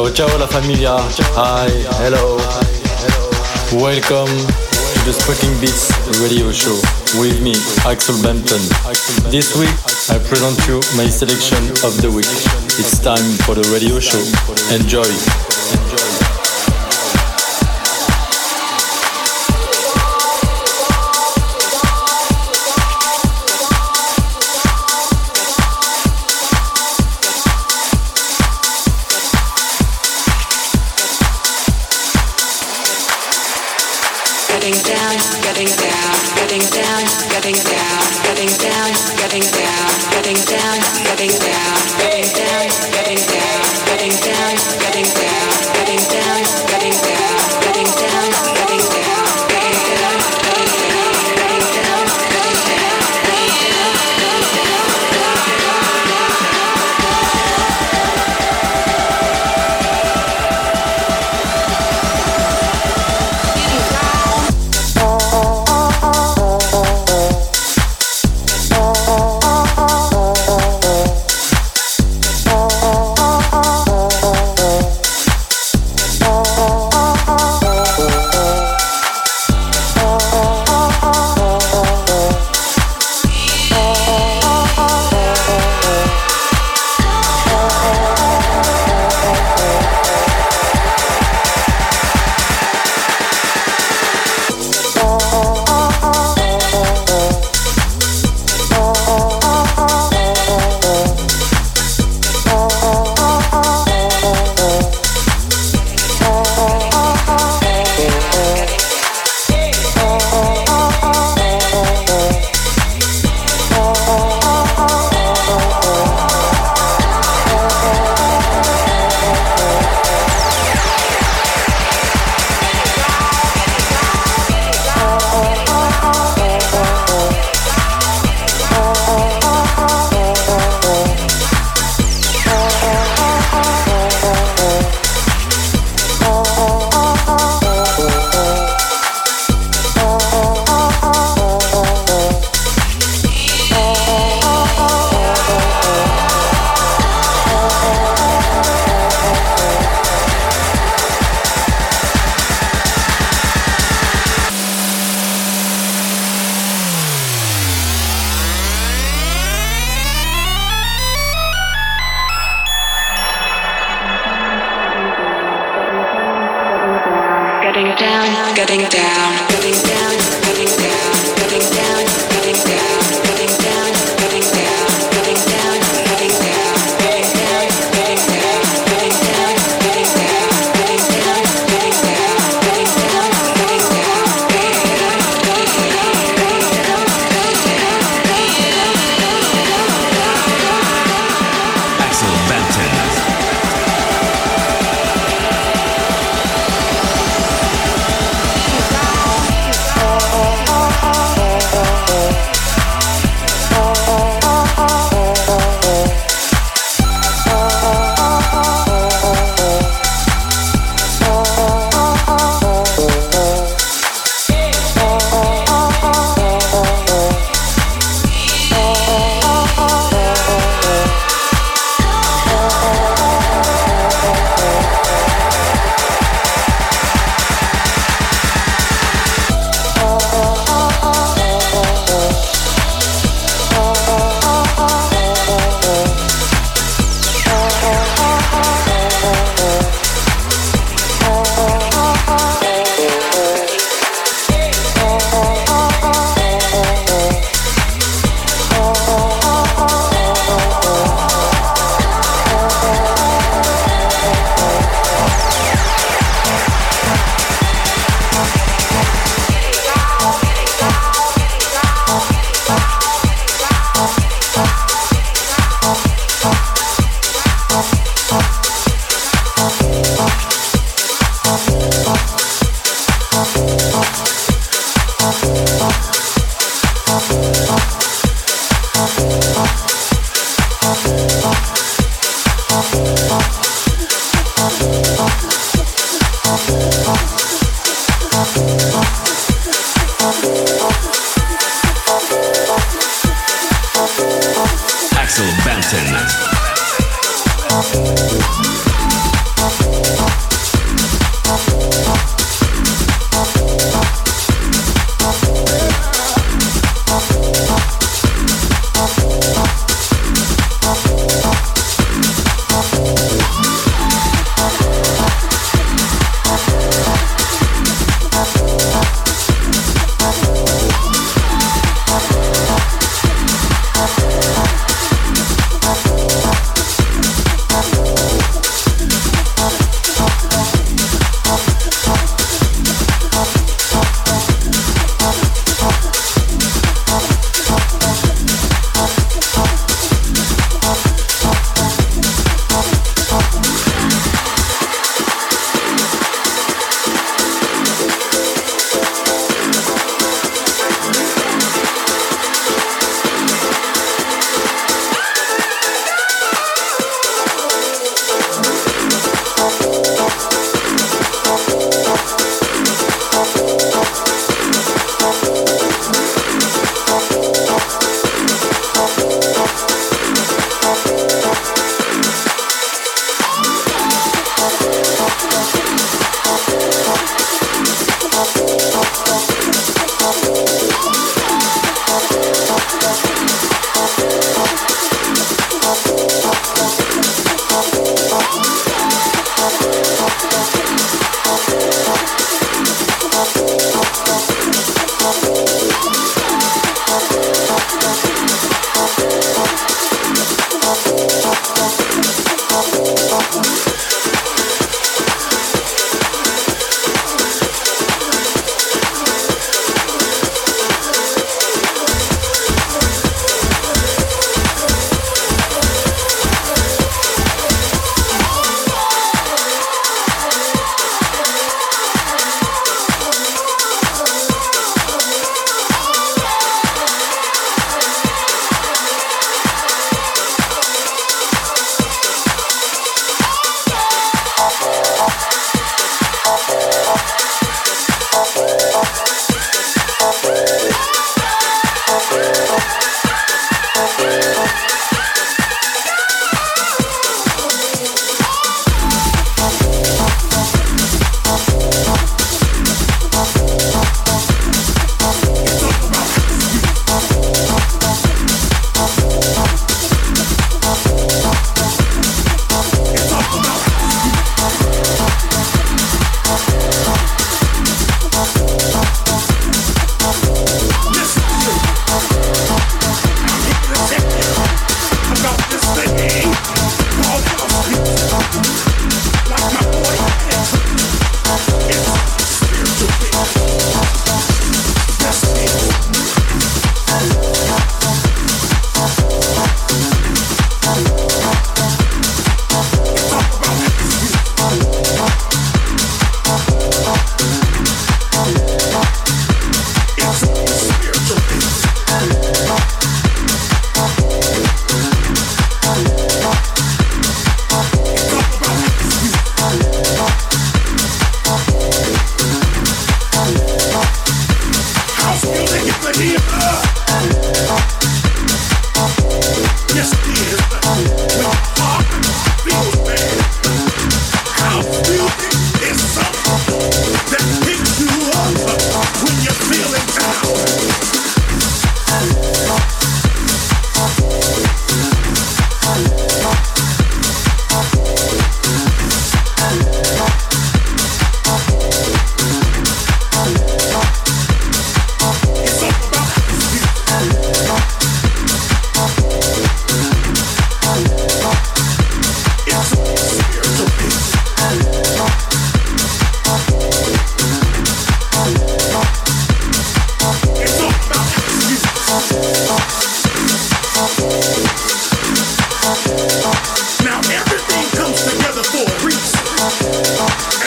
Ciao, ciao la familia. Hi, hello. Welcome to the Squatting Beats radio show with me, Axel Bampton. This week, I present you my selection of the week. It's time for the radio show. Enjoy.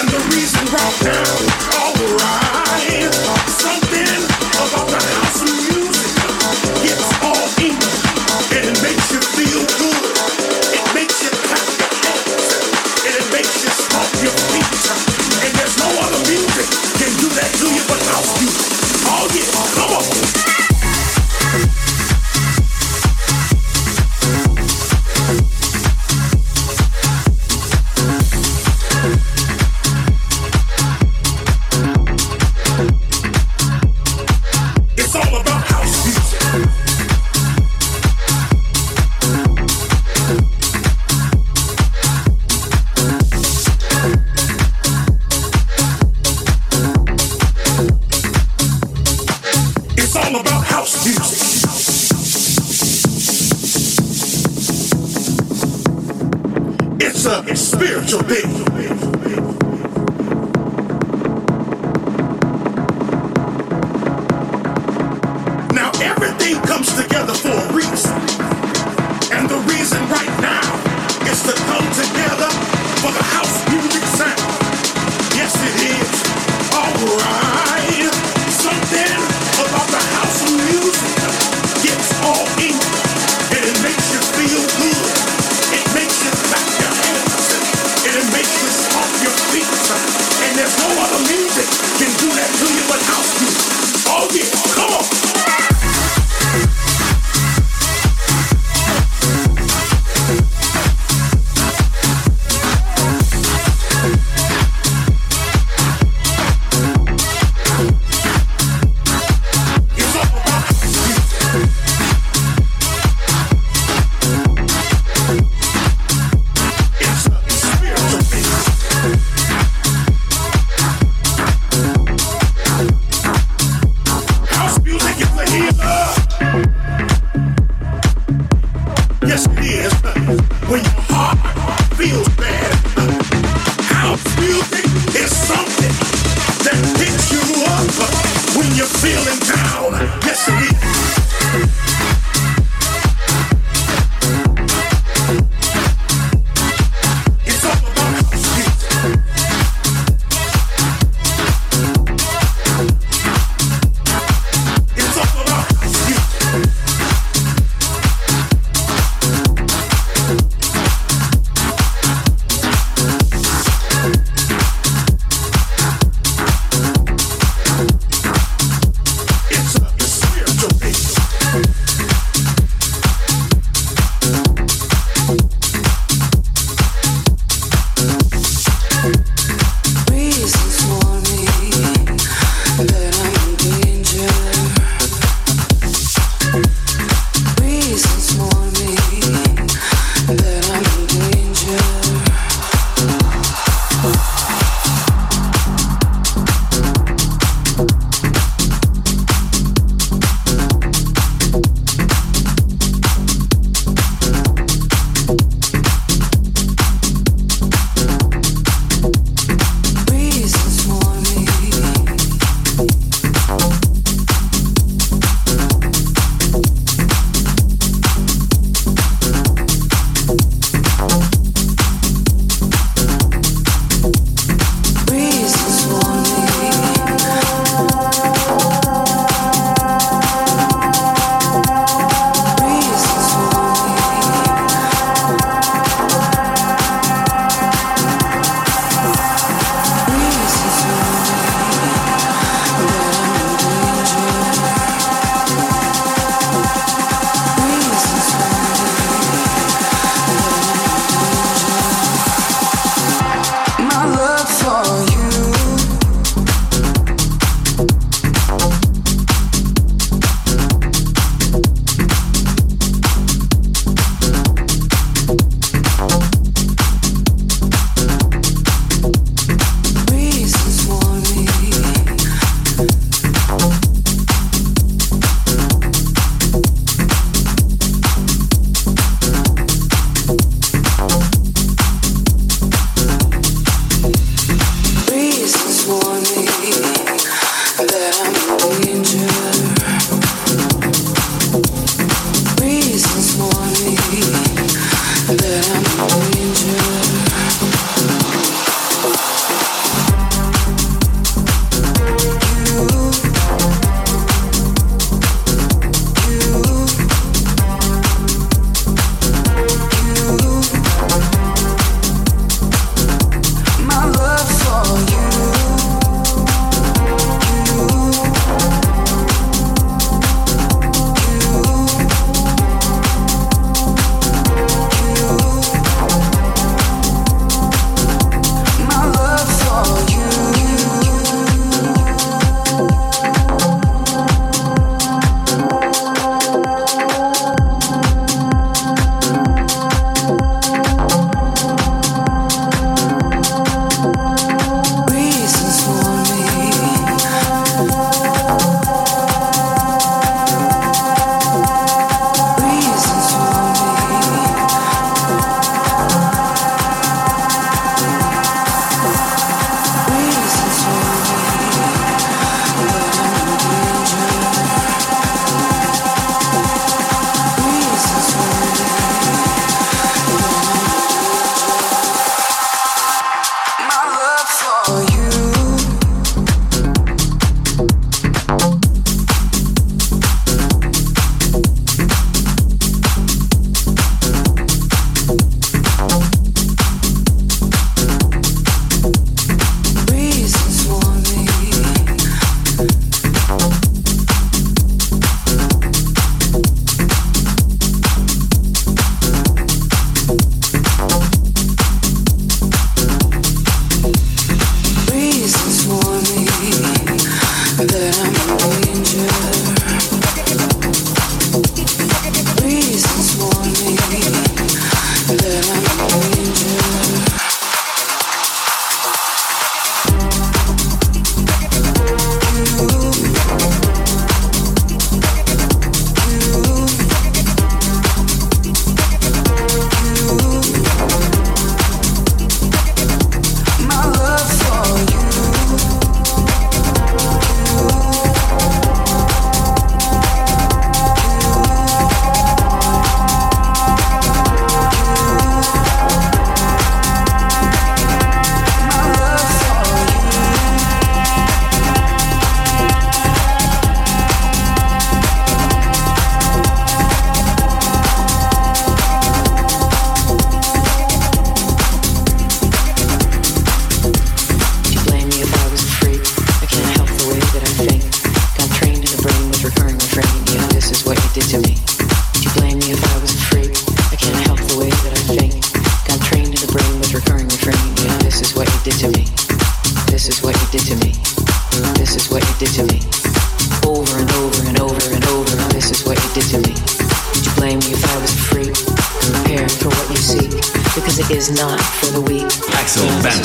and the reason why.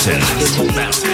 Axel Bampton.